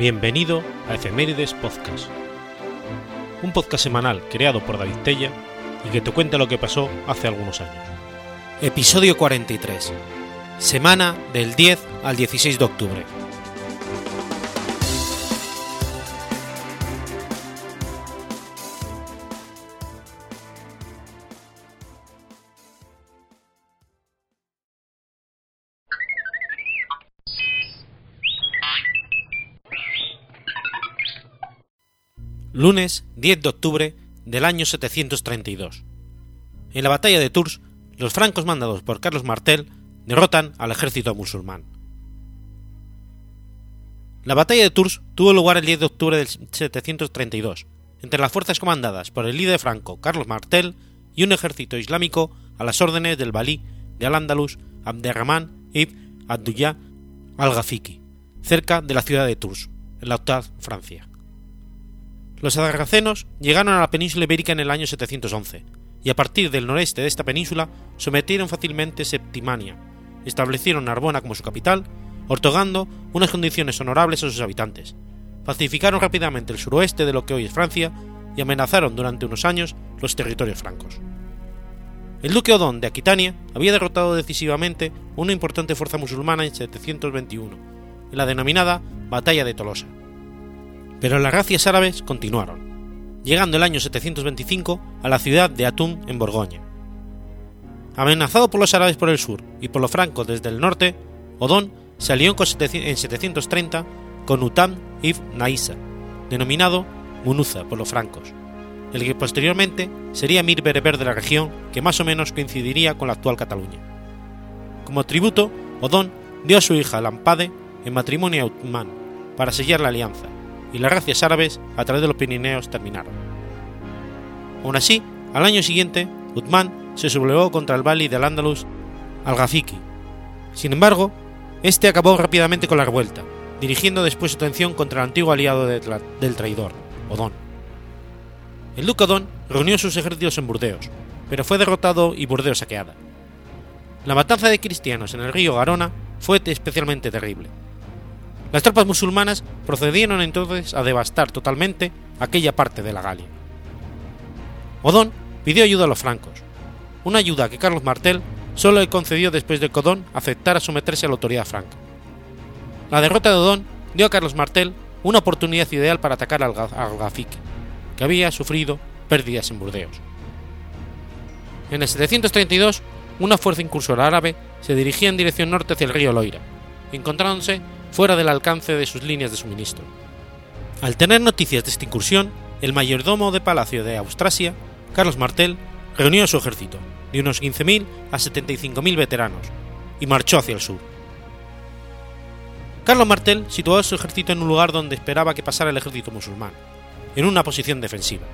Bienvenido a Efemérides Podcast, un podcast semanal creado por David Tella y que te cuenta lo que pasó hace algunos años. Episodio 43. Semana del 10 al 16 de octubre. Lunes 10 de octubre del año 732. En la batalla de Tours, los francos mandados por Carlos Martel derrotan al ejército musulmán. La batalla de Tours tuvo lugar el 10 de octubre del 732, entre las fuerzas comandadas por el líder franco Carlos Martel y un ejército islámico a las órdenes del valí de Al-Ándalus Abderrahman ibn Abdullah al-Ghafiqi, cerca de la ciudad de Tours, en la actual Francia. Los sarracenos llegaron a la península ibérica en el año 711, y a partir del noreste de esta península sometieron fácilmente Septimania, establecieron Narbona como su capital, otorgando unas condiciones honorables a sus habitantes, pacificaron rápidamente el suroeste de lo que hoy es Francia y amenazaron durante unos años los territorios francos. El duque Odón de Aquitania había derrotado decisivamente una importante fuerza musulmana en 721, en la denominada Batalla de Tolosa pero las racias árabes continuaron, llegando el año 725 a la ciudad de Atún en Borgoña. Amenazado por los árabes por el sur y por los francos desde el norte, Odón se alió en 730 con Utam ibn Naisa, denominado Munuza por los francos, el que posteriormente sería Mir bereber de la región que más o menos coincidiría con la actual Cataluña. Como tributo, Odón dio a su hija Lampade en matrimonio a Uthman para sellar la alianza, y las racias árabes a través de los Pirineos terminaron. Aún así, al año siguiente, Uthman se sublevó contra el Bali del Andalus al-Ghafiqi. Sin embargo, este acabó rápidamente con la revuelta, dirigiendo después su atención contra el antiguo aliado del traidor, Odón. El duque Odón reunió sus ejércitos en Burdeos, pero fue derrotado y Burdeos saqueada. La matanza de cristianos en el río Garona fue especialmente terrible, las tropas musulmanas procedieron entonces a devastar totalmente aquella parte de la Galia. Odón pidió ayuda a los francos, una ayuda que Carlos Martel solo le concedió después de que Odón aceptara someterse a la autoridad franca. La derrota de Odón dio a Carlos Martel una oportunidad ideal para atacar al, Gafique, que había sufrido pérdidas en Burdeos. En el 732, una fuerza incursora árabe se dirigía en dirección norte hacia el río Loira, encontrándose fuera del alcance de sus líneas de suministro. Al tener noticias de esta incursión, el mayordomo de Palacio de Austrasia, Carlos Martel, reunió a su ejército, de unos 15.000 a 75.000 veteranos, y marchó hacia el sur. Carlos Martel situó a su ejército en un lugar donde esperaba que pasara el ejército musulmán, en una posición defensiva.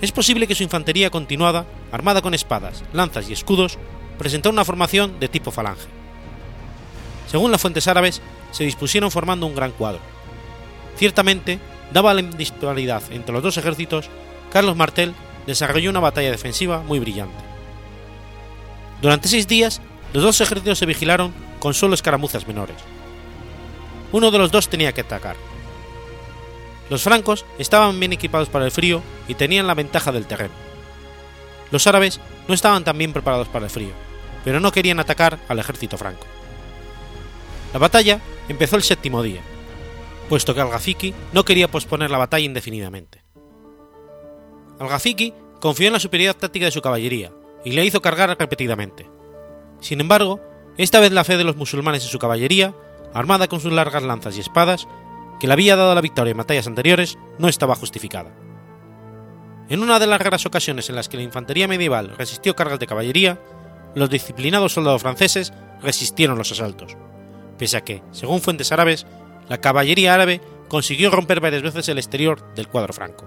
Es posible que su infantería continuada, armada con espadas, lanzas y escudos, presentó una formación de tipo falange según las fuentes árabes, se dispusieron formando un gran cuadro. Ciertamente, daba la disparidad entre los dos ejércitos, Carlos Martel desarrolló una batalla defensiva muy brillante. Durante seis días, los dos ejércitos se vigilaron con solo escaramuzas menores. Uno de los dos tenía que atacar. Los francos estaban bien equipados para el frío y tenían la ventaja del terreno. Los árabes no estaban tan bien preparados para el frío, pero no querían atacar al ejército franco. La batalla empezó el séptimo día, puesto que Al-Ghafiqi no quería posponer la batalla indefinidamente. Al-Ghafiqi confió en la superioridad táctica de su caballería y le hizo cargar repetidamente. Sin embargo, esta vez la fe de los musulmanes en su caballería, armada con sus largas lanzas y espadas, que le había dado la victoria en batallas anteriores, no estaba justificada. En una de las raras ocasiones en las que la infantería medieval resistió cargas de caballería, los disciplinados soldados franceses resistieron los asaltos pese a que, según fuentes árabes, la caballería árabe consiguió romper varias veces el exterior del cuadro franco.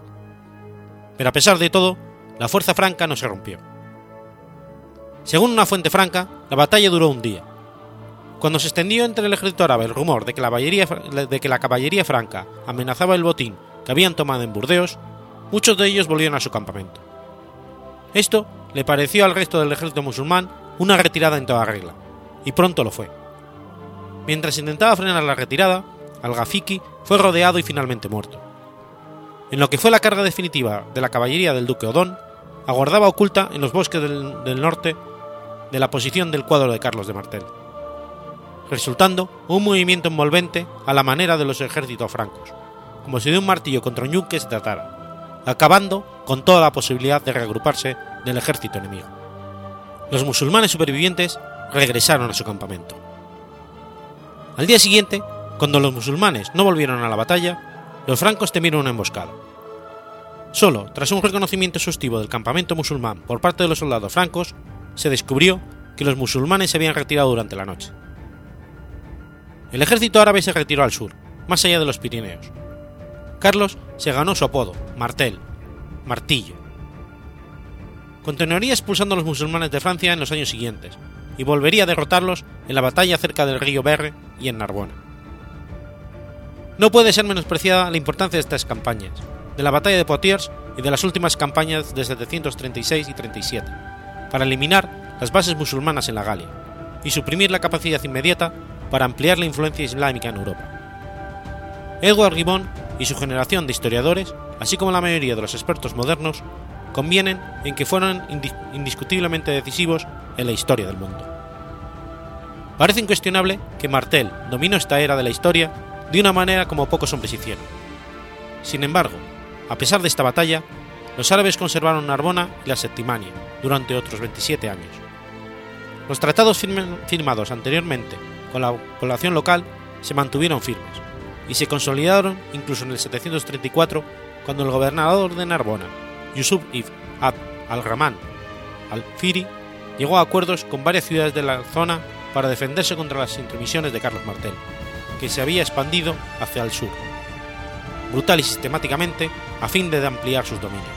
Pero a pesar de todo, la fuerza franca no se rompió. Según una fuente franca, la batalla duró un día. Cuando se extendió entre el ejército árabe el rumor de que la caballería, franca amenazaba el botín que habían tomado en Burdeos, muchos de ellos volvieron a su campamento. Esto le pareció al resto del ejército musulmán una retirada en toda regla, y pronto lo fue. Mientras intentaba frenar la retirada, al-Gafiki fue rodeado y finalmente muerto. En lo que fue la carga definitiva de la caballería del duque Odón, aguardaba oculta en los bosques del, norte de la posición del cuadro de Carlos de Martel, resultando un movimiento envolvente a la manera de los ejércitos francos, como si de un martillo contra un yunque se tratara, acabando con toda la posibilidad de reagruparse del ejército enemigo. Los musulmanes supervivientes regresaron a su campamento. Al día siguiente, cuando los musulmanes no volvieron a la batalla, los francos temieron una emboscada. Solo tras un reconocimiento exhaustivo del campamento musulmán por parte de los soldados francos, se descubrió que los musulmanes se habían retirado durante la noche. El ejército árabe se retiró al sur, más allá de los Pirineos. Carlos se ganó su apodo, Martel, Martillo. Continuaría expulsando a los musulmanes de Francia en los años siguientes, y volvería a derrotarlos en la batalla cerca del río Berre y en Narbona. No puede ser menospreciada la importancia de estas campañas, de la batalla de Poitiers y de las últimas campañas de 736 y 37, para eliminar las bases musulmanas en la Galia y suprimir la capacidad inmediata para ampliar la influencia islámica en Europa. Edward Gibbon y su generación de historiadores, así como la mayoría de los expertos modernos, convienen en que fueron indiscutiblemente decisivos en la historia del mundo. Parece incuestionable que Martel dominó esta era de la historia de una manera como pocos hombres hicieron. Sin embargo, a pesar de esta batalla, los árabes conservaron Narbona y la Septimania durante otros 27 años. Los tratados firmados anteriormente con la población local se mantuvieron firmes y se consolidaron incluso en el 734 cuando el gobernador de Narbona, Yusuf ibn Abd al-Rahman al-Firi, llegó a acuerdos con varias ciudades de la zona para defenderse contra las intromisiones de Carlos Martel, que se había expandido hacia el sur, brutal y sistemáticamente a fin de ampliar sus dominios.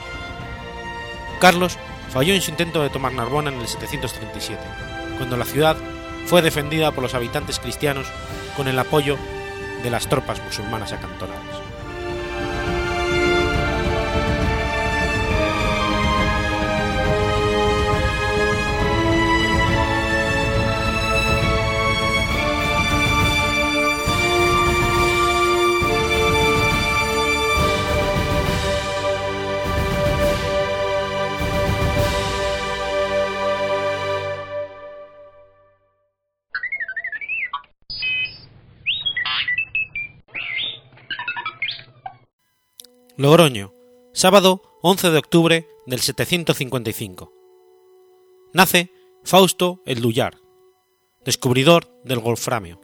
Carlos falló en su intento de tomar Narbona en el 737, cuando la ciudad fue defendida por los habitantes cristianos con el apoyo de las tropas musulmanas acantonadas. Logroño, sábado 11 de octubre del 755. Nace Fausto el Dullar, descubridor del Wolframio.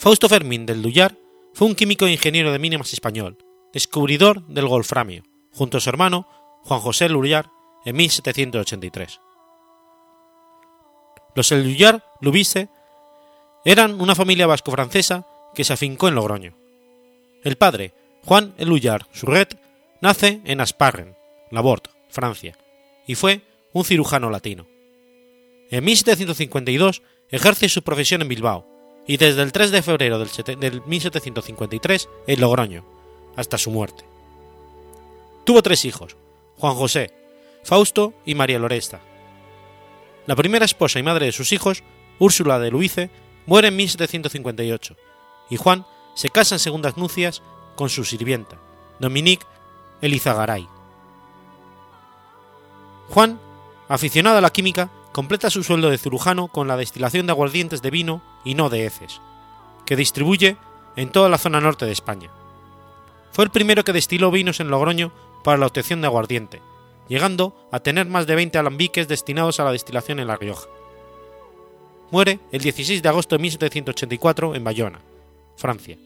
Fausto Fermín del Dullar fue un químico e ingeniero de mínimas español, descubridor del Wolframio, junto a su hermano Juan José Lullar en 1783. Los El Dullar Lubice eran una familia vasco-francesa que se afincó en Logroño. El padre, Juan Eluyar Surret nace en Asparren, Labort, Francia, y fue un cirujano latino. En 1752 ejerce su profesión en Bilbao y desde el 3 de febrero del 1753 en Logroño, hasta su muerte. Tuvo tres hijos, Juan José, Fausto y María Loresta. La primera esposa y madre de sus hijos, Úrsula de Luice, muere en 1758, y Juan se casa en segundas nupcias con su sirvienta, Dominique Elizagaray. Juan, aficionado a la química, completa su sueldo de cirujano con la destilación de aguardientes de vino y no de heces, que distribuye en toda la zona norte de España. Fue el primero que destiló vinos en Logroño para la obtención de aguardiente, llegando a tener más de 20 alambiques destinados a la destilación en La Rioja. Muere el 16 de agosto de 1784 en Bayona, Francia.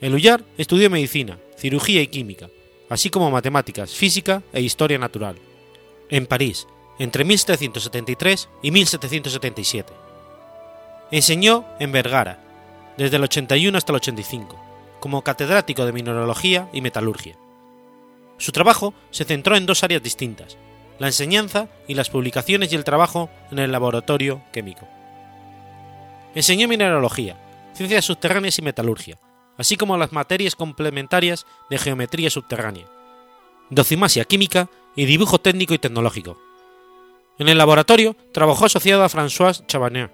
El Ullar estudió medicina, cirugía y química, así como matemáticas, física e historia natural, en París, entre 1773 y 1777. Enseñó en Vergara, desde el 81 hasta el 85, como catedrático de mineralogía y metalurgia. Su trabajo se centró en dos áreas distintas, la enseñanza y las publicaciones y el trabajo en el laboratorio químico. Enseñó mineralogía, ciencias subterráneas y metalurgia, así como las materias complementarias de geometría subterránea, docimasia química y dibujo técnico y tecnológico. En el laboratorio trabajó asociado a François Chabanel,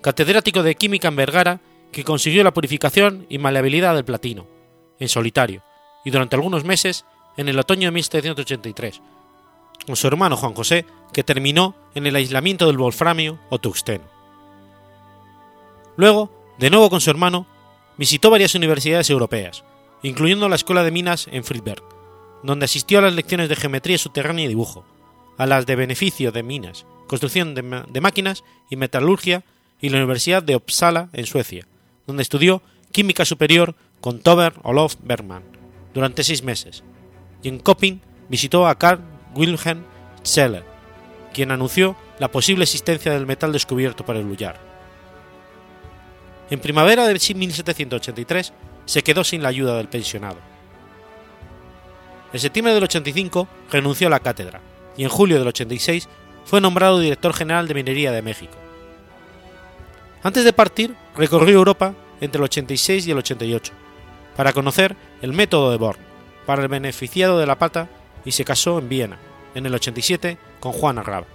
catedrático de química en Vergara, que consiguió la purificación y maleabilidad del platino, en solitario, y durante algunos meses en el otoño de 1783, con su hermano Juan José, que terminó en el aislamiento del wolframio o tuxteno. Luego, de nuevo con su hermano, visitó varias universidades europeas, incluyendo la Escuela de Minas en Friedberg, donde asistió a las lecciones de geometría subterránea y dibujo, a las de beneficio de minas, construcción de, máquinas y metalurgia y la Universidad de Uppsala en Suecia, donde estudió química superior con Tober Olof Bergman durante seis meses, y en Köping visitó a Carl Wilhelm Scheller, quien anunció la posible existencia del metal descubierto por el Ullar. En primavera de 1783 se quedó sin la ayuda del pensionado. En septiembre del 85 renunció a la cátedra y en julio del 86 fue nombrado director general de Minería de México. Antes de partir, recorrió Europa entre el 86 y el 88 para conocer el método de Born para el beneficiado de la pata y se casó en Viena, en el 87, con Juana Raba.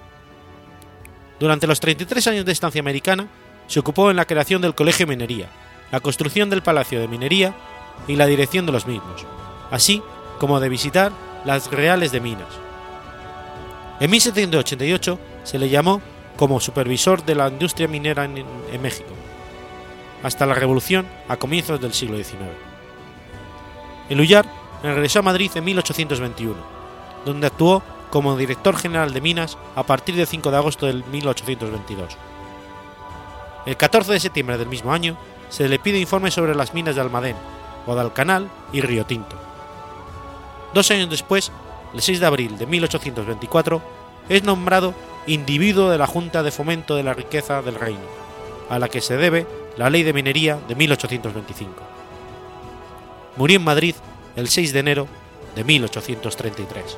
Durante los 33 años de estancia americana, se ocupó en la creación del Colegio Minería, la construcción del Palacio de Minería y la dirección de los mismos, así como de visitar las reales de minas. En 1788 se le llamó como supervisor de la industria minera en, en México, hasta la Revolución a comienzos del siglo XIX. El Ullar regresó a Madrid en 1821, donde actuó como director general de minas a partir del 5 de agosto de 1822. El 14 de septiembre del mismo año se le pide informe sobre las minas de Almadén, Guadalcanal y Río Tinto. Dos años después, el 6 de abril de 1824, es nombrado individuo de la Junta de Fomento de la Riqueza del Reino, a la que se debe la Ley de Minería de 1825. Murió en Madrid el 6 de enero de 1833.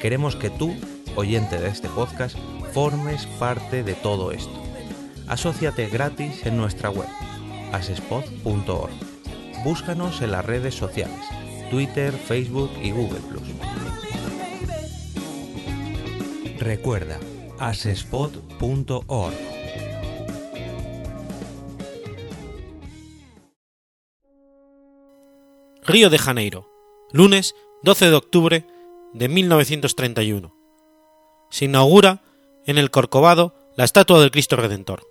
Queremos que tú, oyente de este podcast, formes parte de todo esto. Asociate gratis en nuestra web, asespod.org. Búscanos en las redes sociales, Twitter, Facebook y Google Recuerda, asespod.org. Río de Janeiro, lunes 12 de octubre de 1931. Se inaugura en el Corcovado la estatua del Cristo Redentor.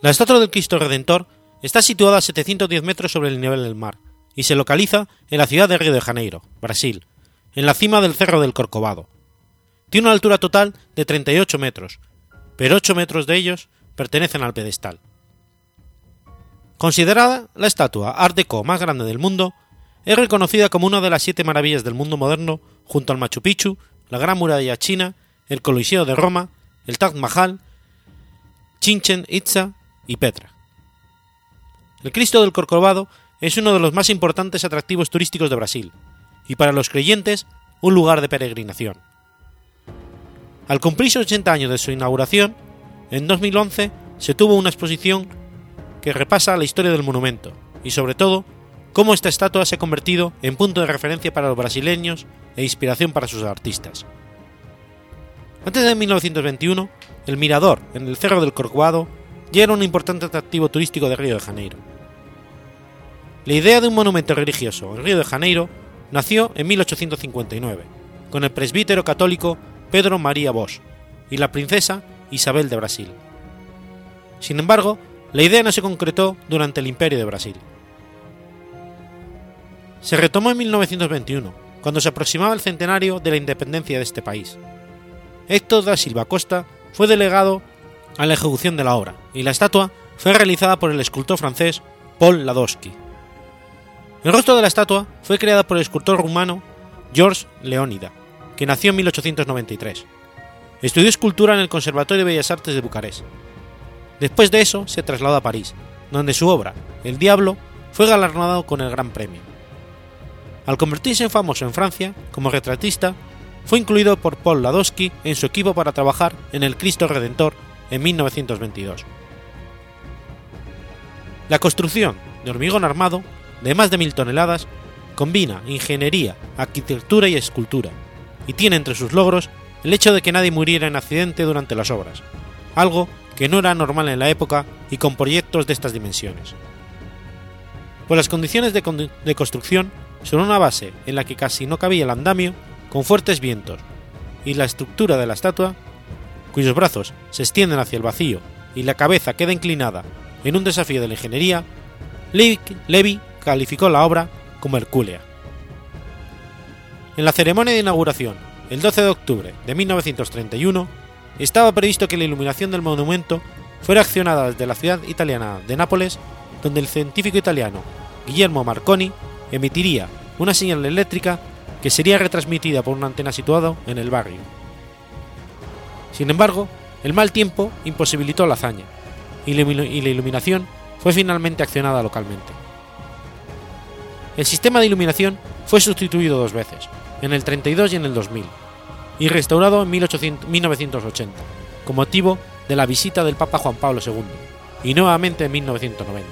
La estatua del Cristo Redentor está situada a 710 metros sobre el nivel del mar y se localiza en la ciudad de Río de Janeiro, Brasil, en la cima del Cerro del Corcovado. Tiene una altura total de 38 metros, pero 8 metros de ellos pertenecen al pedestal. Considerada la estatua Art Deco más grande del mundo, es reconocida como una de las siete maravillas del mundo moderno junto al Machu Picchu, la Gran Muralla China, el Coliseo de Roma, el Taj Mahal, Chichen Itza y Petra. El Cristo del Corcovado es uno de los más importantes atractivos turísticos de Brasil y para los creyentes un lugar de peregrinación. Al cumplirse 80 años de su inauguración, en 2011 se tuvo una exposición que repasa la historia del monumento y sobre todo cómo esta estatua se ha convertido en punto de referencia para los brasileños e inspiración para sus artistas. Antes de 1921, el mirador en el Cerro del Corcovado ya era un importante atractivo turístico de Río de Janeiro. La idea de un monumento religioso en Río de Janeiro nació en 1859, con el presbítero católico Pedro María Bosch y la princesa Isabel de Brasil. Sin embargo, la idea no se concretó durante el Imperio de Brasil. Se retomó en 1921, cuando se aproximaba el centenario de la independencia de este país. Héctor da Silva Costa fue delegado a la ejecución de la obra y la estatua fue realizada por el escultor francés Paul Ladowski. El rostro de la estatua fue creado por el escultor rumano Georges Leonida, que nació en 1893. Estudió escultura en el Conservatorio de Bellas Artes de Bucarest. Después de eso se trasladó a París, donde su obra, El Diablo, fue galardonado con el Gran Premio. Al convertirse en famoso en Francia como retratista, fue incluido por Paul Ladowski en su equipo para trabajar en El Cristo Redentor en 1922. La construcción de hormigón armado, de más de mil toneladas, combina ingeniería, arquitectura y escultura, y tiene entre sus logros el hecho de que nadie muriera en accidente durante las obras, algo que no era normal en la época y con proyectos de estas dimensiones. Por las condiciones de, de construcción, son una base en la que casi no cabía el andamio, con fuertes vientos, y la estructura de la estatua, cuyos brazos se extienden hacia el vacío y la cabeza queda inclinada en un desafío de la ingeniería, Levy calificó la obra como Hercúlea. En la ceremonia de inauguración, el 12 de octubre de 1931, estaba previsto que la iluminación del monumento fuera accionada desde la ciudad italiana de Nápoles, donde el científico italiano Guillermo Marconi emitiría una señal eléctrica que sería retransmitida por una antena situada en el barrio. Sin embargo, el mal tiempo imposibilitó la hazaña, y la iluminación fue finalmente accionada localmente. El sistema de iluminación fue sustituido dos veces, en el 32 y en el 2000, y restaurado en 1980, con motivo de la visita del Papa Juan Pablo II, y nuevamente en 1990.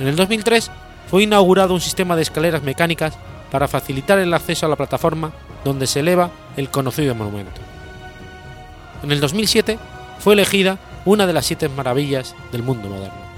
En el 2003 fue inaugurado un sistema de escaleras mecánicas para facilitar el acceso a la plataforma donde se eleva el conocido monumento. En el 2007 fue elegida una de las siete maravillas del mundo moderno.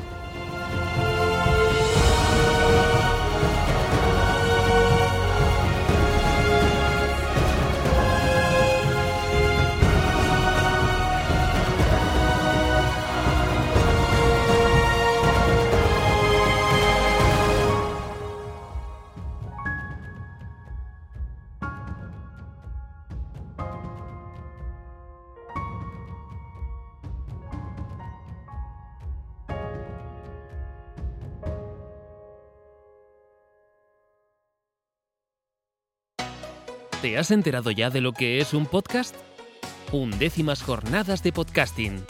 ¿Te has enterado ya de lo que es un podcast? Undécimas jornadas de podcasting.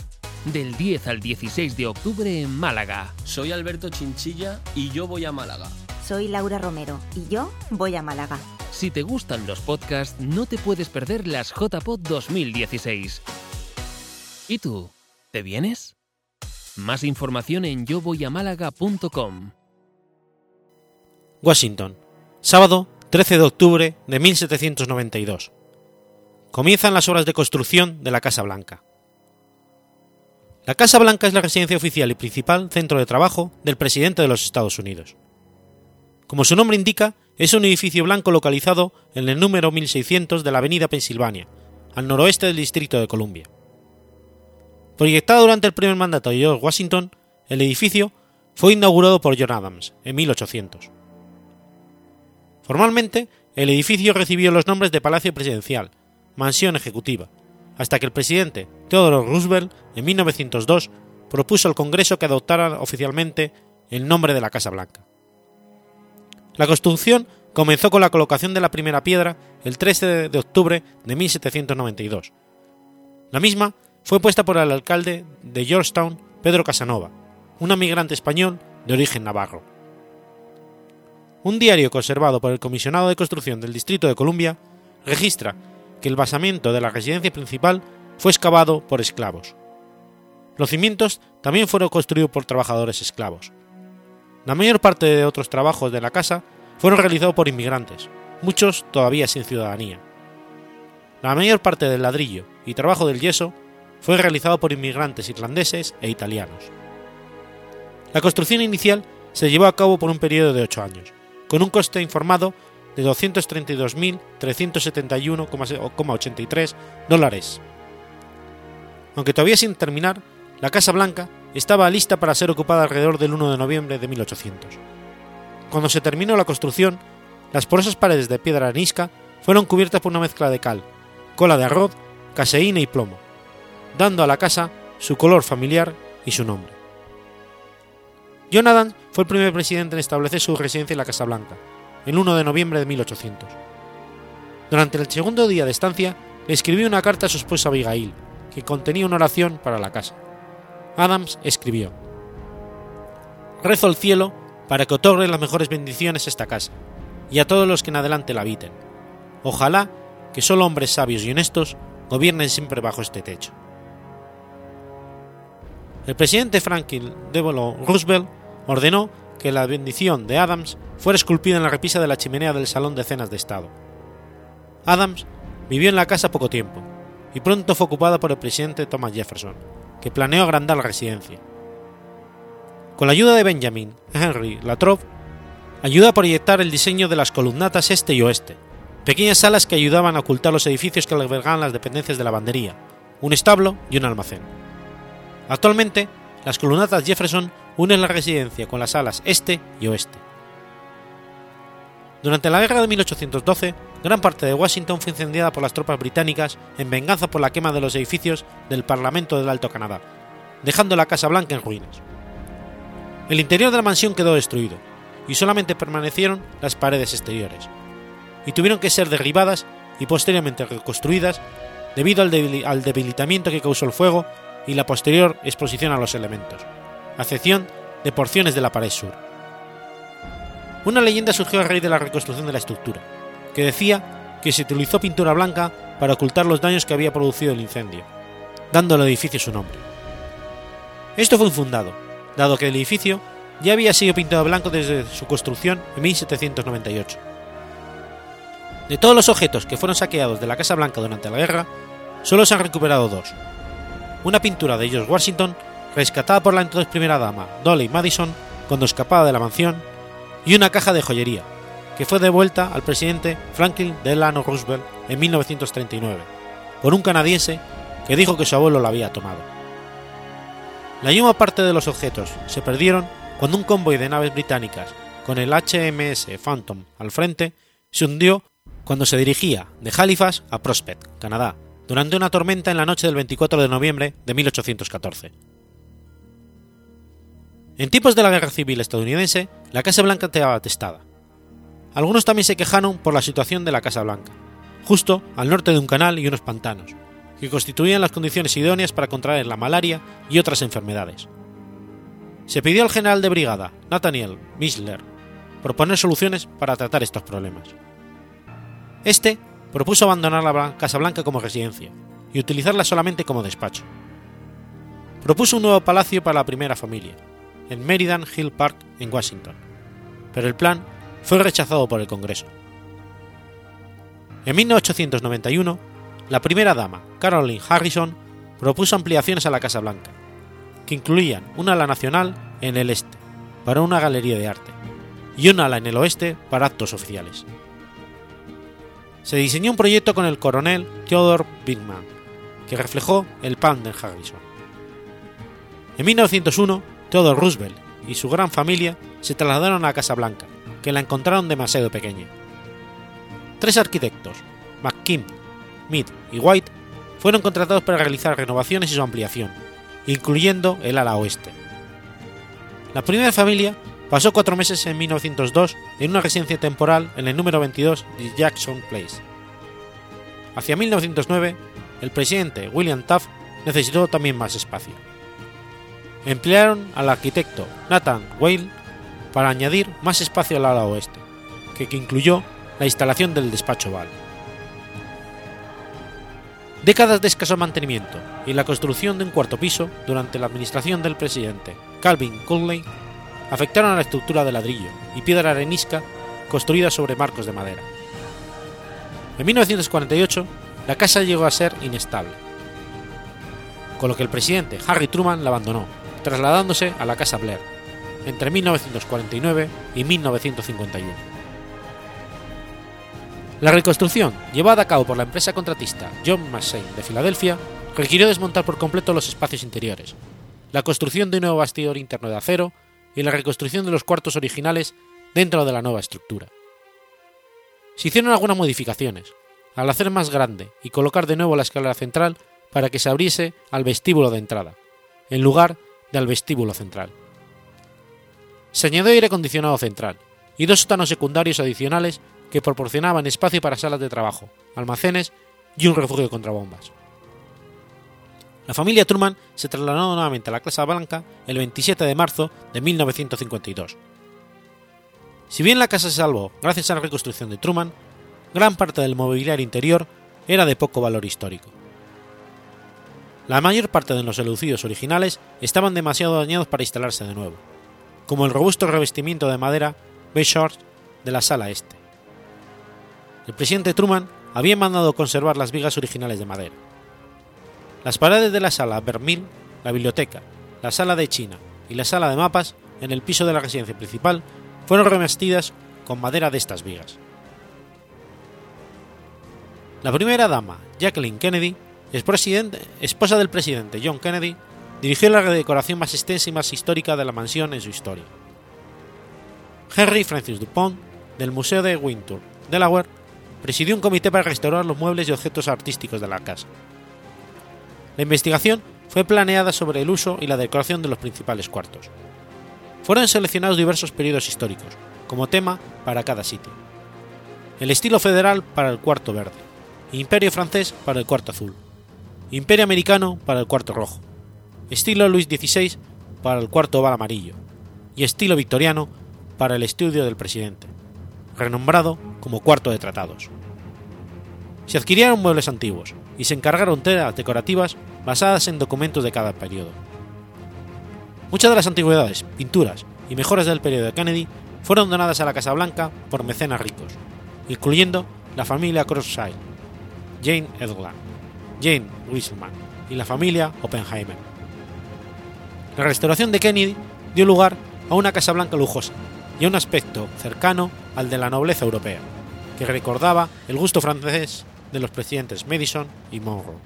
Del 10 al 16 de octubre en Málaga. Soy Alberto Chinchilla y yo voy a Málaga. Soy Laura Romero y yo voy a Málaga. Si te gustan los podcasts, no te puedes perder las JPod 2016. ¿Y tú? ¿Te vienes? Más información en yovoyamálaga.com. Washington, sábado 13 de octubre de 1792. Comienzan las obras de construcción de la Casa Blanca. La Casa Blanca es la residencia oficial y principal centro de trabajo del presidente de los Estados Unidos. Como su nombre indica, es un edificio blanco localizado en el número 1600 de la Avenida Pensilvania, al noroeste del Distrito de Columbia. Proyectado durante el primer mandato de George Washington, el edificio fue inaugurado por John Adams en 1800. Formalmente, el edificio recibió los nombres de Palacio Presidencial, Mansión Ejecutiva, hasta que el presidente Theodore Roosevelt en 1902 propuso al Congreso que adoptara oficialmente el nombre de la Casa Blanca. La construcción comenzó con la colocación de la primera piedra el 13 de octubre de 1792. La misma fue puesta por el alcalde de Georgetown, Pedro Casanova, un migrante español de origen navarro. Un diario conservado por el comisionado de construcción del Distrito de Columbia registra que el basamento de la residencia principal fue excavado por esclavos. Los cimientos también fueron construidos por trabajadores esclavos. La mayor parte de otros trabajos de la casa fueron realizados por inmigrantes, muchos todavía sin ciudadanía. La mayor parte del ladrillo y trabajo del yeso fue realizado por inmigrantes irlandeses e italianos. La construcción inicial se llevó a cabo por un periodo de ocho años, con un coste informado de 232.371,83 dólares. Aunque todavía sin terminar, la Casa Blanca estaba lista para ser ocupada alrededor del 1 de noviembre de 1800. Cuando se terminó la construcción, las porosas paredes de piedra arenisca fueron cubiertas por una mezcla de cal, cola de arroz, caseína y plomo, dando a la casa su color familiar y su nombre. John Adams fue el primer presidente en establecer su residencia en la Casa Blanca, el 1 de noviembre de 1800. Durante el segundo día de estancia, le escribió una carta a su esposa Abigail, que contenía una oración para la casa. Adams escribió: Rezo al cielo para que otorgue las mejores bendiciones a esta casa y a todos los que en adelante la habiten. Ojalá que solo hombres sabios y honestos gobiernen siempre bajo este techo. El presidente Franklin Delano Roosevelt ordenó que la bendición de Adams fuera esculpida en la repisa de la chimenea del Salón de Cenas de Estado. Adams vivió en la casa poco tiempo y pronto fue ocupada por el presidente Thomas Jefferson, que planeó agrandar la residencia. Con la ayuda de Benjamin Henry Latrobe, ayudó a proyectar el diseño de las columnatas este y oeste, pequeñas salas que ayudaban a ocultar los edificios que albergaban las dependencias de lavandería, un establo y un almacén. Actualmente, las columnatas Jefferson unen la residencia con las salas este y oeste. Durante la guerra de 1812, gran parte de Washington fue incendiada por las tropas británicas en venganza por la quema de los edificios del Parlamento del Alto Canadá, dejando la Casa Blanca en ruinas. El interior de la mansión quedó destruido, y solamente permanecieron las paredes exteriores, y tuvieron que ser derribadas y posteriormente reconstruidas debido al, debilitamiento que causó el fuego y la posterior exposición a los elementos, a excepción de porciones de la pared sur. Una leyenda surgió a raíz de la reconstrucción de la estructura, que decía que se utilizó pintura blanca para ocultar los daños que había producido el incendio, dando al edificio su nombre. Esto fue infundado, dado que el edificio ya había sido pintado blanco desde su construcción en 1798. De todos los objetos que fueron saqueados de la Casa Blanca durante la guerra, solo se han recuperado dos. Una pintura de George Washington, rescatada por la entonces primera dama, Dolly Madison, cuando escapaba de la mansión, y una caja de joyería, que fue devuelta al presidente Franklin Delano Roosevelt en 1939, por un canadiense que dijo que su abuelo la había tomado. La mayor parte de los objetos se perdieron cuando un convoy de naves británicas con el HMS Phantom al frente se hundió cuando se dirigía de Halifax a Prospect, Canadá, durante una tormenta en la noche del 24 de noviembre de 1814. En tiempos de la Guerra Civil estadounidense, la Casa Blanca estaba atestada. Algunos también se quejaron por la situación de la Casa Blanca, justo al norte de un canal y unos pantanos, que constituían las condiciones idóneas para contraer la malaria y otras enfermedades. Se pidió al general de brigada, Nathaniel Misler, proponer soluciones para tratar estos problemas. Este propuso abandonar la Casa Blanca como residencia y utilizarla solamente como despacho. Propuso un nuevo palacio para la primera familia, en Meridan Hill Park, en Washington, pero el plan fue rechazado por el Congreso. En 1891, la primera dama, Caroline Harrison, propuso ampliaciones a la Casa Blanca, que incluían una ala nacional en el este, para una galería de arte, y una ala en el oeste para actos oficiales. Se diseñó un proyecto con el coronel Theodore Bigman, que reflejó el plan de Harrison. En 1901, Theodore Roosevelt y su gran familia se trasladaron a la Casa Blanca, que la encontraron demasiado pequeña. Tres arquitectos, McKim, Mead y White, fueron contratados para realizar renovaciones y su ampliación, incluyendo el ala oeste. La primera familia pasó cuatro meses en 1902 en una residencia temporal en el número 22 de Jackson Place. Hacia 1909, el presidente William Taft necesitó también más espacio. Emplearon al arquitecto Nathan Whale para añadir más espacio al ala oeste, que, que incluyó la instalación del despacho Val. Décadas de escaso mantenimiento y la construcción de un cuarto piso durante la administración del presidente Calvin Cooley afectaron a la estructura de ladrillo y piedra arenisca construida sobre marcos de madera. En 1948, la casa llegó a ser inestable, con lo que el presidente Harry Truman la abandonó, trasladándose a la Casa Blair, entre 1949 y 1951. La reconstrucción, llevada a cabo por la empresa contratista John Massey de Filadelfia, requirió desmontar por completo los espacios interiores, la construcción de un nuevo bastidor interno de acero y la reconstrucción de los cuartos originales dentro de la nueva estructura. Se hicieron algunas modificaciones, al hacer más grande y colocar de nuevo la escalera central para que se abriese al vestíbulo de entrada, en lugar del vestíbulo central. Se añadió aire acondicionado central y dos sótanos secundarios adicionales que proporcionaban espacio para salas de trabajo, almacenes y un refugio contra bombas. La familia Truman se trasladó nuevamente a la Casa Blanca el 27 de marzo de 1952. Si bien la casa se salvó gracias a la reconstrucción de Truman, gran parte del mobiliario interior era de poco valor histórico. La mayor parte de los elucidos originales estaban demasiado dañados para instalarse de nuevo, como el robusto revestimiento de madera Short de la sala este. El presidente Truman había mandado conservar las vigas originales de madera. Las paredes de la sala Vermil, la biblioteca, la sala de China y la sala de mapas en el piso de la residencia principal fueron revestidas con madera de estas vigas. La primera dama, Jacqueline Kennedy, esposa del presidente John Kennedy, dirigió la redecoración más extensa y más histórica de la mansión en su historia. Henry Francis Dupont, del Museo de Windsor, Delaware, presidió un comité para restaurar los muebles y objetos artísticos de la casa. La investigación fue planeada sobre el uso y la decoración de los principales cuartos. Fueron seleccionados diversos periodos históricos, como tema para cada sitio. El estilo federal para el cuarto verde, Imperio francés para el cuarto azul, Imperio americano para el cuarto rojo, estilo Luis XVI para el cuarto oval amarillo y estilo victoriano para el estudio del presidente, renombrado como cuarto de tratados. Se adquirieron muebles antiguos y se encargaron telas decorativas basadas en documentos de cada periodo. Muchas de las antigüedades, pinturas y mejoras del periodo de Kennedy fueron donadas a la Casa Blanca por mecenas ricos, incluyendo la familia Crosshire, Jane Edgland, Jane Wiseman y la familia Oppenheimer. La restauración de Kennedy dio lugar a una Casa Blanca lujosa y a un aspecto cercano al de la nobleza europea, que recordaba el gusto francés de los presidentes Madison y Monroe.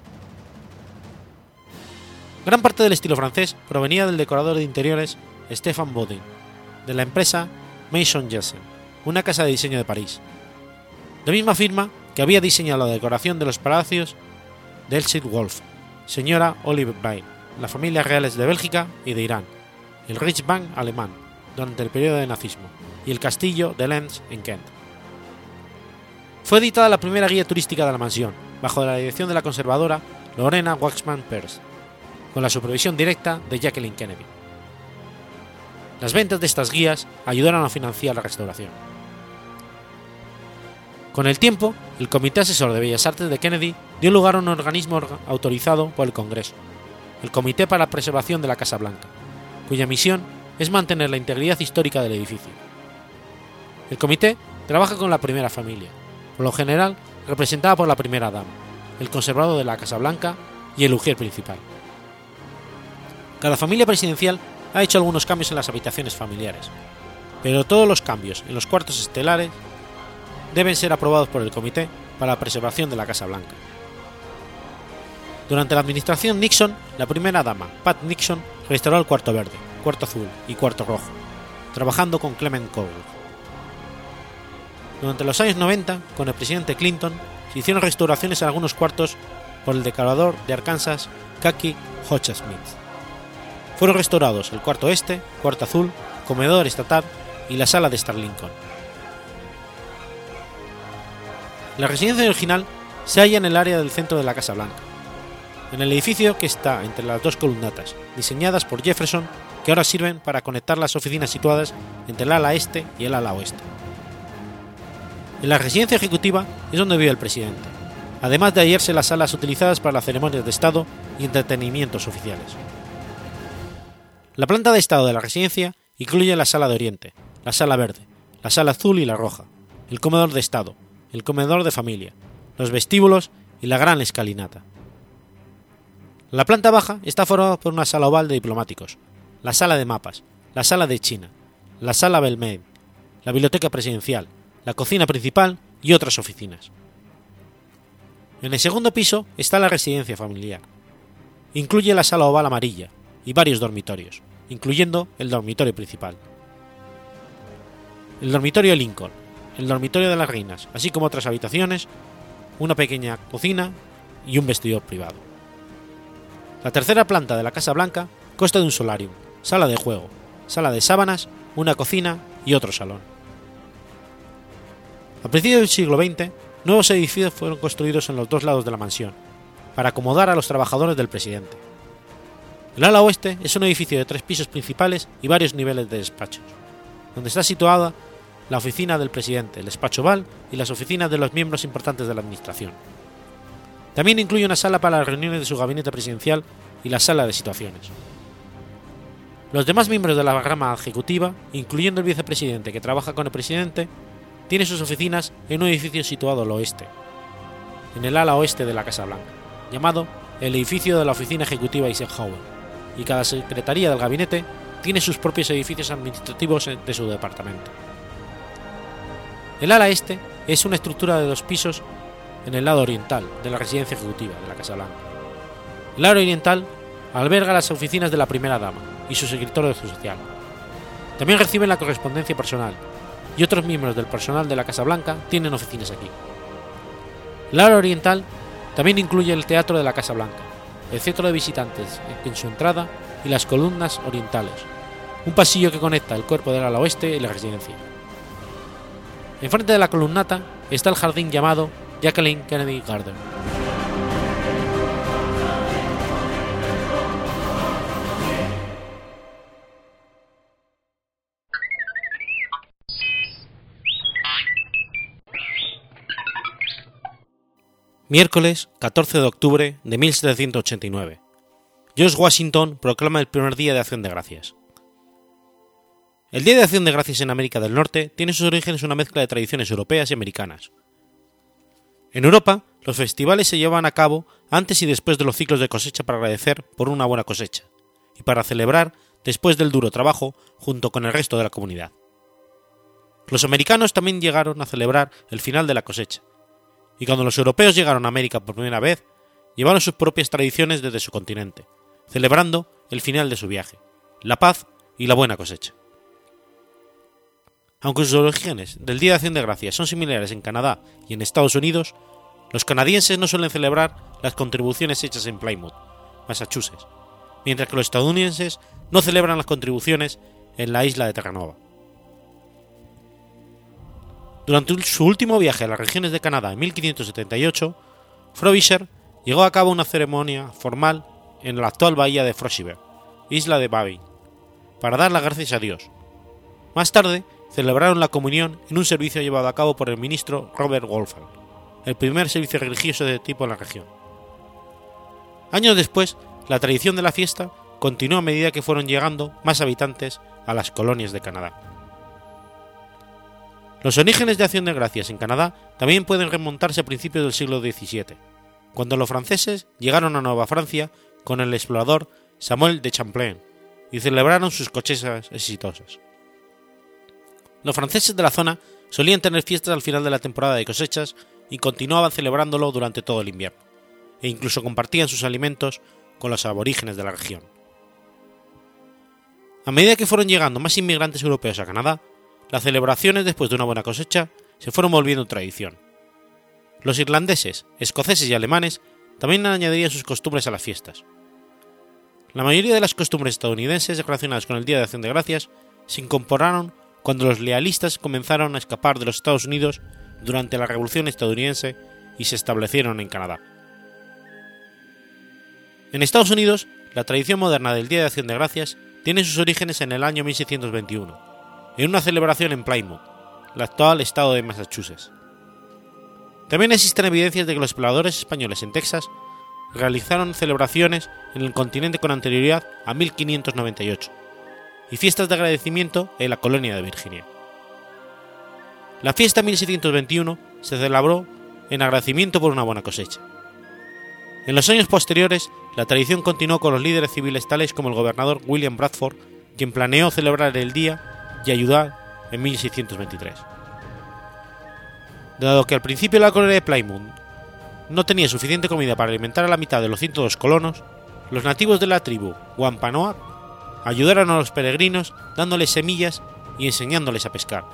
Gran parte del estilo francés provenía del decorador de interiores Stéphane Baudin, de la empresa Maison Jessen, una casa de diseño de París. La misma firma que había diseñado la decoración de los palacios de Elsie Wolf, señora Olive Bain, las familias reales de Bélgica y de Irán, el Reichsbank alemán, durante el periodo de nazismo, y el castillo de Lens en Kent. Fue editada la primera guía turística de la mansión, bajo la dirección de la conservadora Lorena Waxman Peirce, con la supervisión directa de Jacqueline Kennedy. Las ventas de estas guías ayudaron a financiar la restauración. Con el tiempo, el Comité Asesor de Bellas Artes de Kennedy dio lugar a un organismo autorizado por el Congreso, el Comité para la Preservación de la Casa Blanca, cuya misión es mantener la integridad histórica del edificio. El comité trabaja con la primera familia, por lo general representada por la primera dama, el conservador de la Casa Blanca y el ujier principal. Cada familia presidencial ha hecho algunos cambios en las habitaciones familiares, pero todos los cambios en los cuartos estelares deben ser aprobados por el Comité para la Preservación de la Casa Blanca. Durante la administración Nixon, la primera dama, Pat Nixon, restauró el cuarto verde, cuarto azul y cuarto rojo, trabajando con Clement Cowell. Durante los años 90, con el presidente Clinton, se hicieron restauraciones en algunos cuartos por el decorador de Arkansas, Kaki Smith. Fueron restaurados el cuarto este, cuarto azul, comedor estatal y la sala de Star Lincoln. La residencia original se halla en el área del centro de la Casa Blanca, en el edificio que está entre las dos columnatas, diseñadas por Jefferson que ahora sirven para conectar las oficinas situadas entre el ala este y el ala oeste. En la residencia ejecutiva es donde vive el presidente, además de hallarse las salas utilizadas para las ceremonias de Estado y entretenimientos oficiales. La planta de Estado de la residencia incluye la sala de Oriente, la sala verde, la sala azul y la roja, el comedor de Estado, el comedor de familia, los vestíbulos y la gran escalinata. La planta baja está formada por una sala oval de diplomáticos, la sala de mapas, la sala de China, la sala Belmain, la biblioteca presidencial, la cocina principal y otras oficinas. En el segundo piso está la residencia familiar. Incluye la sala oval amarilla y varios dormitorios, incluyendo el dormitorio principal. El dormitorio Lincoln, el dormitorio de las reinas, así como otras habitaciones, una pequeña cocina y un vestidor privado. La tercera planta de la Casa Blanca consta de un solarium, sala de juego, sala de sábanas, una cocina y otro salón. A principios del siglo XX, nuevos edificios fueron construidos en los dos lados de la mansión, para acomodar a los trabajadores del presidente. El ala oeste es un edificio de tres pisos principales y varios niveles de despachos, donde está situada la oficina del presidente, el despacho Oval y las oficinas de los miembros importantes de la administración. También incluye una sala para las reuniones de su gabinete presidencial y la sala de situaciones. Los demás miembros de la rama ejecutiva, incluyendo el vicepresidente que trabaja con el presidente, tienen sus oficinas en un edificio situado al oeste, en el ala oeste de la Casa Blanca, llamado el edificio de la Oficina Ejecutiva Eisenhower, y cada secretaría del gabinete tiene sus propios edificios administrativos de su departamento. El ala este es una estructura de dos pisos en el lado oriental de la residencia ejecutiva de la Casa Blanca. El lado oriental alberga las oficinas de la primera dama y su secretario social. También reciben la correspondencia personal y otros miembros del personal de la Casa Blanca tienen oficinas aquí. El lado oriental también incluye el teatro de la Casa Blanca, el centro de visitantes en su entrada y las columnas orientales, un pasillo que conecta el cuerpo del ala oeste y la residencia. Enfrente de la columnata está el jardín llamado Jacqueline Kennedy Garden. Miércoles 14 de octubre de 1789. George Washington proclama el primer día de Acción de Gracias. El Día de Acción de Gracias en América del Norte tiene sus orígenes en una mezcla de tradiciones europeas y americanas. En Europa, los festivales se llevan a cabo antes y después de los ciclos de cosecha para agradecer por una buena cosecha y para celebrar después del duro trabajo junto con el resto de la comunidad. Los americanos también llegaron a celebrar el final de la cosecha, y cuando los europeos llegaron a América por primera vez, llevaron sus propias tradiciones desde su continente, celebrando el final de su viaje, la paz y la buena cosecha. Aunque sus orígenes del Día de Acción de Gracias son similares en Canadá y en Estados Unidos, los canadienses no suelen celebrar las contribuciones hechas en Plymouth, Massachusetts, mientras que los estadounidenses no celebran las contribuciones en la isla de Terranova. Durante su último viaje a las regiones de Canadá en 1578, Frobisher llevó a cabo una ceremonia formal en la actual bahía de Froshiver, isla de Babin, para dar las gracias a Dios. Más tarde, celebraron la comunión en un servicio llevado a cabo por el ministro Robert Wolfgang, el primer servicio religioso de tipo en la región. Años después, la tradición de la fiesta continuó a medida que fueron llegando más habitantes a las colonias de Canadá. Los orígenes de Acción de Gracias en Canadá también pueden remontarse a principios del siglo XVII, cuando los franceses llegaron a Nueva Francia con el explorador Samuel de Champlain y celebraron sus cochesas exitosas. Los franceses de la zona solían tener fiestas al final de la temporada de cosechas y continuaban celebrándolo durante todo el invierno, e incluso compartían sus alimentos con los aborígenes de la región. A medida que fueron llegando más inmigrantes europeos a Canadá, las celebraciones después de una buena cosecha se fueron volviendo tradición. Los irlandeses, escoceses y alemanes también añadirían sus costumbres a las fiestas. La mayoría de las costumbres estadounidenses relacionadas con el Día de Acción de Gracias se incorporaron cuando los lealistas comenzaron a escapar de los Estados Unidos durante la Revolución estadounidense y se establecieron en Canadá. En Estados Unidos, la tradición moderna del Día de Acción de Gracias tiene sus orígenes en el año 1621, en una celebración en Plymouth, el actual estado de Massachusetts. También existen evidencias de que los exploradores españoles en Texas realizaron celebraciones en el continente con anterioridad a 1598 y fiestas de agradecimiento en la colonia de Virginia. La fiesta 1721 se celebró en agradecimiento por una buena cosecha. En los años posteriores, la tradición continuó con los líderes civiles tales como el gobernador William Bradford, quien planeó celebrar el día y ayudar en 1623. Dado que al principio la colonia de Plymouth no tenía suficiente comida para alimentar a la mitad de los 102 colonos, los nativos de la tribu Wampanoag ayudaron a los peregrinos dándoles semillas y enseñándoles a pescar.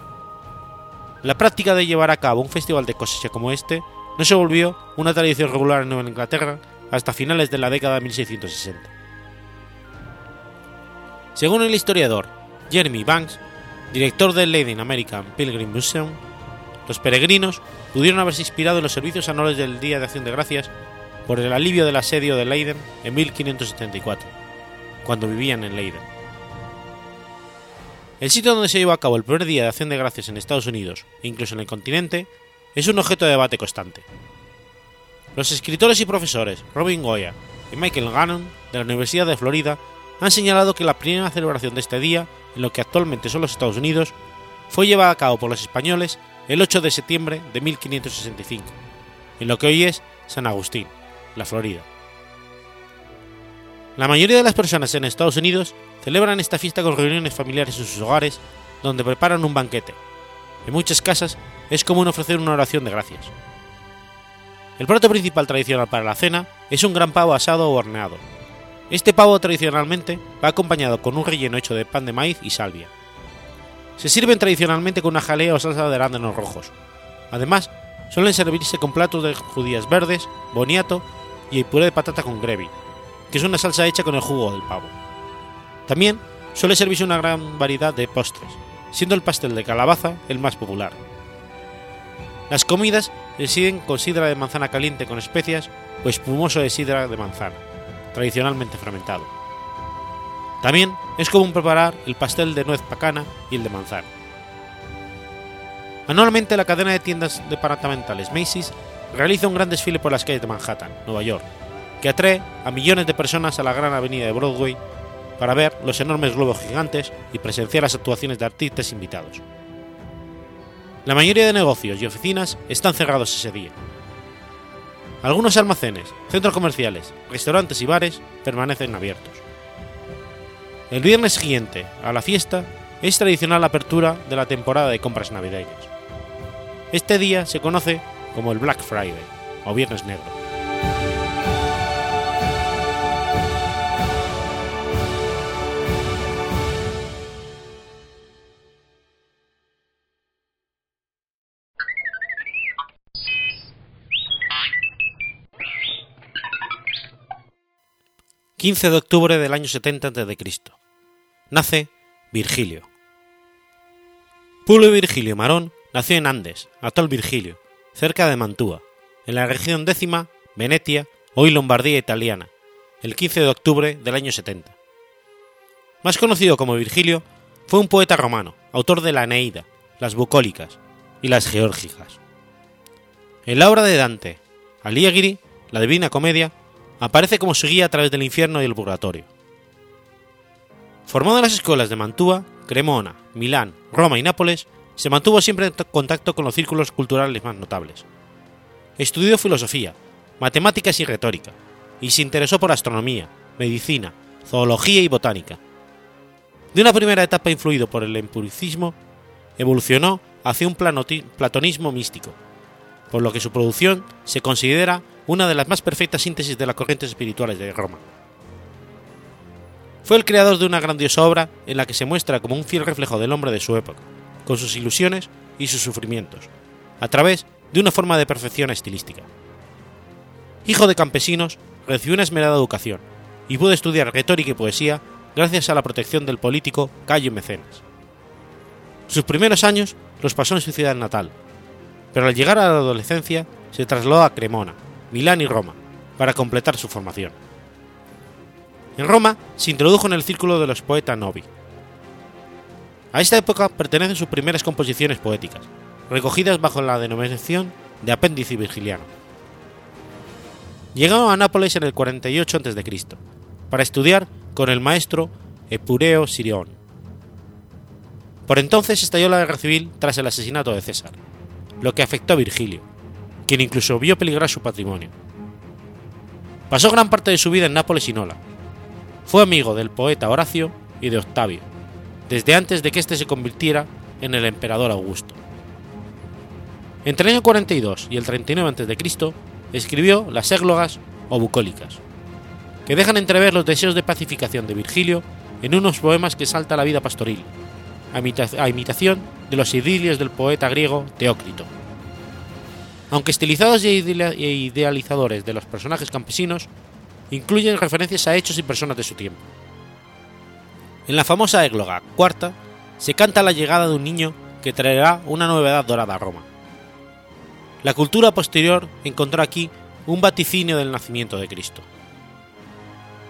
La práctica de llevar a cabo un festival de cosecha como este no se volvió una tradición regular en Nueva Inglaterra hasta finales de la década de 1660. Según el historiador Jeremy Banks, director del Leiden American Pilgrim Museum, los peregrinos pudieron haberse inspirado en los servicios anuales del Día de Acción de Gracias por el alivio del asedio de Leiden en 1574, cuando vivían en Leiden. El sitio donde se llevó a cabo el primer Día de Acción de Gracias en Estados Unidos e incluso en el continente es un objeto de debate constante. Los escritores y profesores Robin Goya y Michael Gannon de la Universidad de Florida han señalado que la primera celebración de este día, en lo que actualmente son los Estados Unidos, fue llevada a cabo por los españoles el 8 de septiembre de 1565, en lo que hoy es San Agustín, la Florida. La mayoría de las personas en Estados Unidos celebran esta fiesta con reuniones familiares en sus hogares, donde preparan un banquete. En muchas casas es común ofrecer una oración de gracias. El plato principal tradicional para la cena es un gran pavo asado o horneado. Este pavo tradicionalmente va acompañado con un relleno hecho de pan de maíz y salvia. Se sirven tradicionalmente con una jalea o salsa de arándanos rojos. Además, suelen servirse con platos de judías verdes, boniato y puré de patata con gravy, que es una salsa hecha con el jugo del pavo. También suele servirse una gran variedad de postres, siendo el pastel de calabaza el más popular. Las comidas se con sidra de manzana caliente con especias o espumoso de sidra de manzana, tradicionalmente fermentado. También es común preparar el pastel de nuez pacana y el de manzana. Anualmente la cadena de tiendas departamentales Macy's realiza un gran desfile por las calles de Manhattan, Nueva York, que atrae a millones de personas a la gran avenida de Broadway para ver los enormes globos gigantes y presenciar las actuaciones de artistas invitados. La mayoría de negocios y oficinas están cerrados ese día. Algunos almacenes, centros comerciales, restaurantes y bares permanecen abiertos. El viernes siguiente a la fiesta es tradicional la apertura de la temporada de compras navideñas. Este día se conoce como el Black Friday o Viernes Negro. 15 de octubre del año 70 a.C. Nace Virgilio. Publio Virgilio Marón nació en Andes, actual Virgilio, cerca de Mantua, en la región décima, Venetia, hoy Lombardía italiana, el 15 de octubre del año 70. Más conocido como Virgilio, fue un poeta romano, autor de la Eneida, las Bucólicas y las Geórgicas. En la obra de Dante, Alighieri, la Divina Comedia, aparece como su guía a través del infierno y el purgatorio. Formado en las escuelas de Mantua, Cremona, Milán, Roma y Nápoles, se mantuvo siempre en contacto con los círculos culturales más notables. Estudió filosofía, matemáticas y retórica, y se interesó por astronomía, medicina, zoología y botánica. De una primera etapa influido por el empiricismo, evolucionó hacia un platonismo místico, por lo que su producción se considera una de las más perfectas síntesis de las corrientes espirituales de Roma. Fue el creador de una grandiosa obra en la que se muestra como un fiel reflejo del hombre de su época, con sus ilusiones y sus sufrimientos, a través de una forma de perfección estilística. Hijo de campesinos, recibió una esmerada educación y pudo estudiar retórica y poesía gracias a la protección del político Cayo Mecenas. Sus primeros años los pasó en su ciudad natal, pero al llegar a la adolescencia se trasladó a Cremona, Milán y Roma, para completar su formación. En Roma se introdujo en el círculo de los poetas novi. A esta época pertenecen sus primeras composiciones poéticas, recogidas bajo la denominación de apéndice virgiliano. Llegó a Nápoles en el 48 a.C., para estudiar con el maestro Epureo Sirión. Por entonces estalló la guerra civil tras el asesinato de César, lo que afectó a Virgilio, quien incluso vio peligrar su patrimonio. Pasó gran parte de su vida en Nápoles y Nola. Fue amigo del poeta Horacio y de Octavio, desde antes de que éste se convirtiera en el emperador Augusto. Entre el año 42 y el 39 a.C. escribió las églogas o bucólicas. que dejan entrever los deseos de pacificación de Virgilio en unos poemas que salta la vida pastoril, a imitación de los idilios del poeta griego Teócrito. Aunque estilizados y idealizadores de los personajes campesinos, incluyen referencias a hechos y personas de su tiempo. En la famosa égloga cuarta se canta la llegada de un niño que traerá una novedad dorada a Roma. La cultura posterior encontró aquí un vaticinio del nacimiento de Cristo.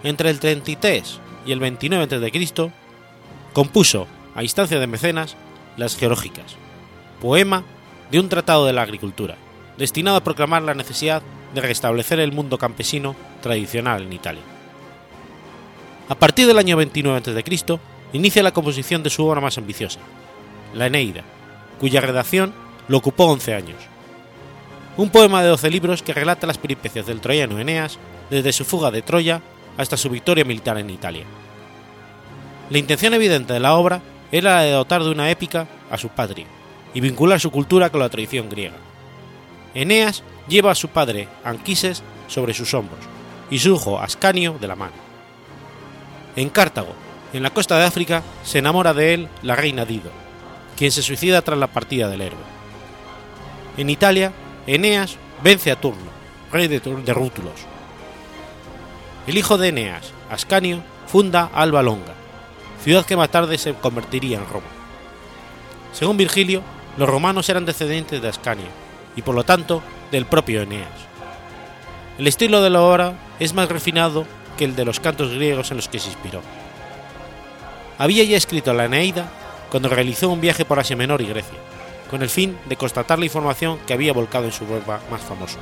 Entre el 33 y el 29 a.C., compuso, a instancia de mecenas, las Geológicas, poema de un tratado de la agricultura, destinado a proclamar la necesidad de restablecer el mundo campesino tradicional en Italia. A partir del año 29 a.C., inicia la composición de su obra más ambiciosa, la Eneida, cuya redacción lo ocupó 11 años. Un poema de 12 libros que relata las peripecias del troyano Eneas desde su fuga de Troya hasta su victoria militar en Italia. La intención evidente de la obra era la de dotar de una épica a su patria y vincular su cultura con la tradición griega. Eneas lleva a su padre Anquises sobre sus hombros y su hijo Ascanio de la mano. En Cartago, en la costa de África, se enamora de él la reina Dido, quien se suicida tras la partida del héroe. En Italia, Eneas vence a Turno, rey de, Rútulos. El hijo de Eneas, Ascanio, funda Alba Longa, ciudad que más tarde se convertiría en Roma. Según Virgilio, los romanos eran descendientes de Ascanio y por lo tanto del propio Eneas. El estilo de la obra es más refinado que el de los cantos griegos en los que se inspiró. Había ya escrito la Eneida cuando realizó un viaje por Asia Menor y Grecia, con el fin de constatar la información que había volcado en su verba más famoso.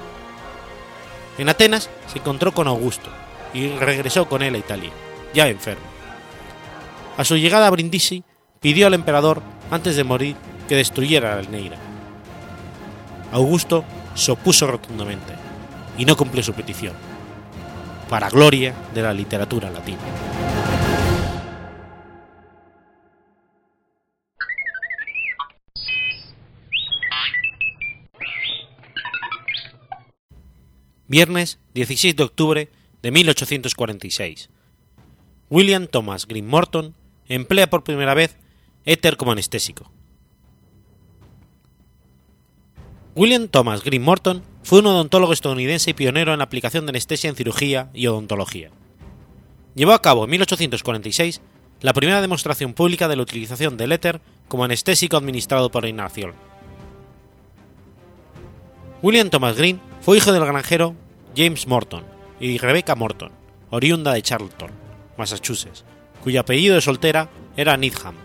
En Atenas se encontró con Augusto y regresó con él a Italia, ya enfermo. A su llegada a Brindisi, pidió al emperador, antes de morir, que destruyera la Eneida. Augusto se opuso rotundamente y no cumplió su petición, para gloria de la literatura latina. Viernes 16 de octubre de 1846. William Thomas Green Morton emplea por primera vez éter como anestésico. William Thomas Green Morton fue un odontólogo estadounidense y pionero en la aplicación de anestesia en cirugía y odontología. Llevó a cabo en 1846 la primera demostración pública de la utilización del éter como anestésico administrado por inhalación. William Thomas Green fue hijo del granjero James Morton y Rebecca Morton, oriunda de Charlton, Massachusetts, cuyo apellido de soltera era Needham.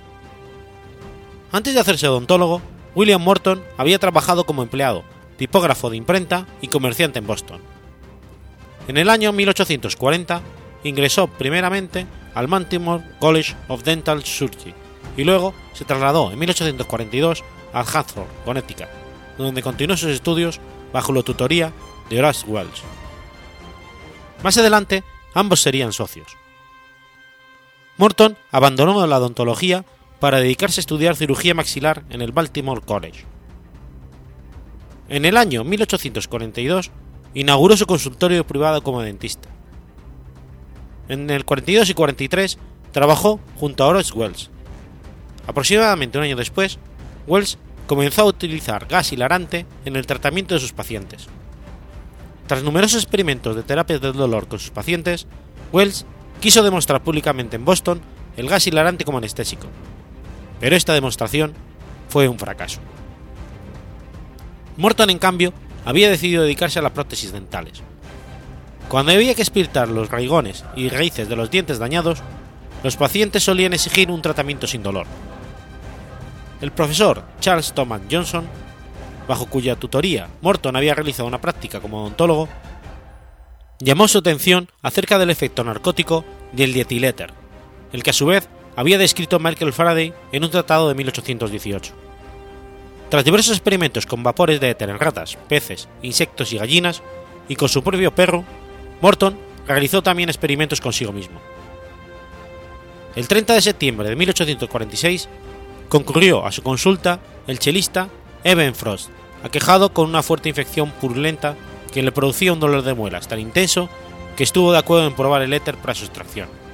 Antes de hacerse odontólogo, William Morton había trabajado como empleado, tipógrafo de imprenta y comerciante en Boston. En el año 1840 ingresó primeramente al Baltimore College of Dental Surgery y luego se trasladó en 1842 a Hartford, Connecticut, donde continuó sus estudios bajo la tutoría de Horace Wells. Más adelante, ambos serían socios. Morton abandonó la odontología para dedicarse a estudiar cirugía maxilar en el Baltimore College. En el año 1842 inauguró su consultorio privado como dentista. En el 42 y 43 trabajó junto a Horace Wells. Aproximadamente un año después, Wells comenzó a utilizar gas hilarante en el tratamiento de sus pacientes. Tras numerosos experimentos de terapias del dolor con sus pacientes, Wells quiso demostrar públicamente en Boston el gas hilarante como anestésico, pero esta demostración fue un fracaso. Morton, en cambio, había decidido dedicarse a las prótesis dentales. Cuando había que espirtar los raigones y raíces de los dientes dañados, los pacientes solían exigir un tratamiento sin dolor. El profesor Charles Thomas Johnson, bajo cuya tutoría Morton había realizado una práctica como odontólogo, llamó su atención acerca del efecto narcótico del dietiléter, el que a su vez había descrito Michael Faraday en un tratado de 1818. Tras diversos experimentos con vapores de éter en ratas, peces, insectos y gallinas, y con su propio perro, Morton realizó también experimentos consigo mismo. El 30 de septiembre de 1846 concurrió a su consulta el chelista Eben Frost, aquejado con una fuerte infección purulenta que le producía un dolor de muelas tan intenso que estuvo de acuerdo en probar el éter para su extracción.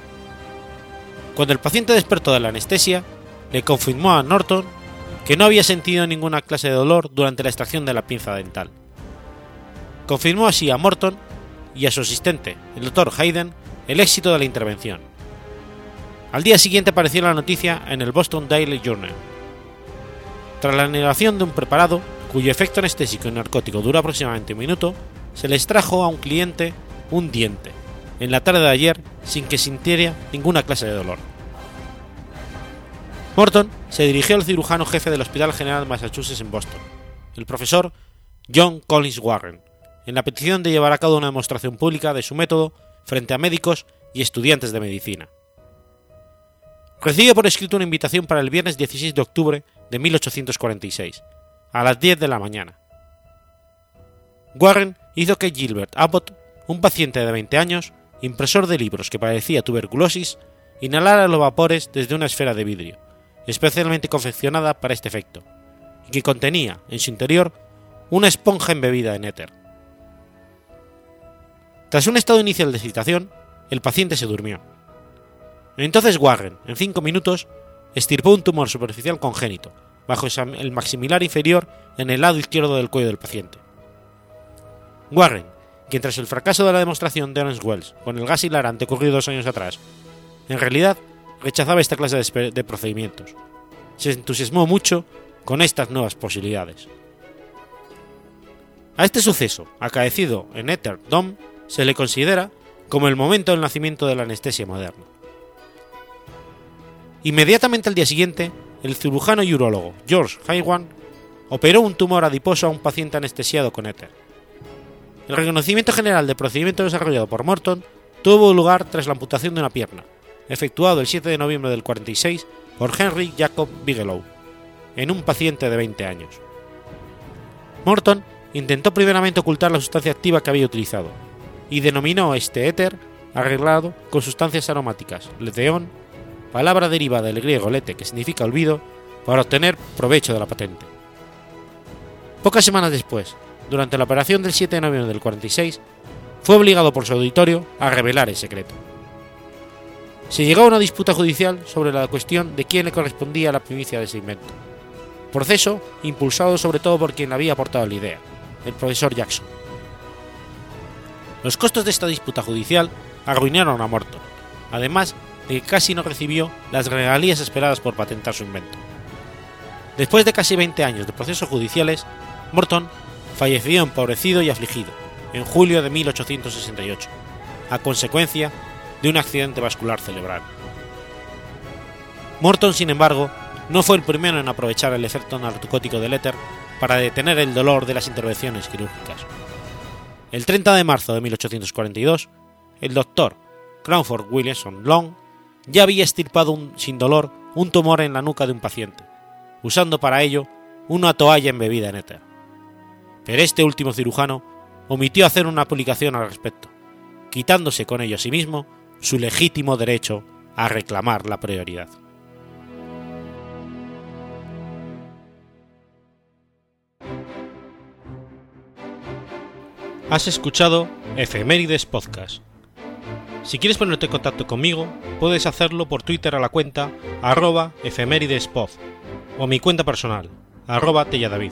Cuando el paciente despertó de la anestesia, le confirmó a Norton que no había sentido ninguna clase de dolor durante la extracción de la pinza dental. Confirmó así a Morton y a su asistente, el Dr. Hayden, el éxito de la intervención. Al día siguiente apareció la noticia en el Boston Daily Journal. Tras la negación de un preparado, cuyo efecto anestésico y narcótico dura aproximadamente un minuto, se le extrajo a un cliente un diente, en la tarde de ayer, sin que sintiera ninguna clase de dolor. Morton se dirigió al cirujano jefe del Hospital General de Massachusetts en Boston, el profesor John Collins Warren, en la petición de llevar a cabo una demostración pública de su método frente a médicos y estudiantes de medicina. Recibe por escrito una invitación para el viernes 16 de octubre de 1846, a las 10 de la mañana. Warren hizo que Gilbert Abbott, un paciente de 20 años, impresor de libros que padecía tuberculosis, inhalara los vapores desde una esfera de vidrio, especialmente confeccionada para este efecto, y que contenía, en su interior, una esponja embebida en éter. Tras un estado inicial de excitación, el paciente se durmió. Entonces Warren, en cinco minutos, estirpó un tumor superficial congénito, bajo el maximilar inferior en el lado izquierdo del cuello del paciente. Warren, quien tras el fracaso de la demostración de Orange Wells con el gas hilarante ocurrido dos años atrás, en realidad rechazaba esta clase de, procedimientos. Se entusiasmó mucho con estas nuevas posibilidades. A este suceso, acaecido en Ether Dome, se le considera como el momento del nacimiento de la anestesia moderna. Inmediatamente al día siguiente, el cirujano y urólogo George Haywan operó un tumor adiposo a un paciente anestesiado con éter. El reconocimiento general del procedimiento desarrollado por Morton tuvo lugar tras la amputación de una pierna, efectuado el 7 de noviembre del 46 por Henry Jacob Bigelow, en un paciente de 20 años. Morton intentó primeramente ocultar la sustancia activa que había utilizado, y denominó este éter arreglado con sustancias aromáticas, leteón, palabra derivada del griego lete que significa olvido, para obtener provecho de la patente. Pocas semanas después, durante la operación del 7 de noviembre del 46, fue obligado por su auditorio a revelar el secreto. Se llegó a una disputa judicial sobre la cuestión de quién le correspondía la primicia de ese invento. Proceso impulsado sobre todo por quien había aportado la idea, el profesor Jackson. Los costos de esta disputa judicial arruinaron a Morton, además de que casi no recibió las regalías esperadas por patentar su invento. Después de casi 20 años de procesos judiciales, Morton falleció empobrecido y afligido en julio de 1868, a consecuencia de un accidente vascular cerebral. Morton, sin embargo, no fue el primero en aprovechar el efecto narcótico del éter para detener el dolor de las intervenciones quirúrgicas. El 30 de marzo de 1842, el doctor Crawford Williamson Long ya había estirpado sin dolor un tumor en la nuca de un paciente, usando para ello una toalla embebida en éter. Pero este último cirujano omitió hacer una publicación al respecto, quitándose con ello a sí mismo su legítimo derecho a reclamar la prioridad. Has escuchado Efemérides Podcast si quieres ponerte en contacto conmigo, puedes hacerlo por Twitter a la cuenta arroba o mi cuenta personal, arroba telladavid,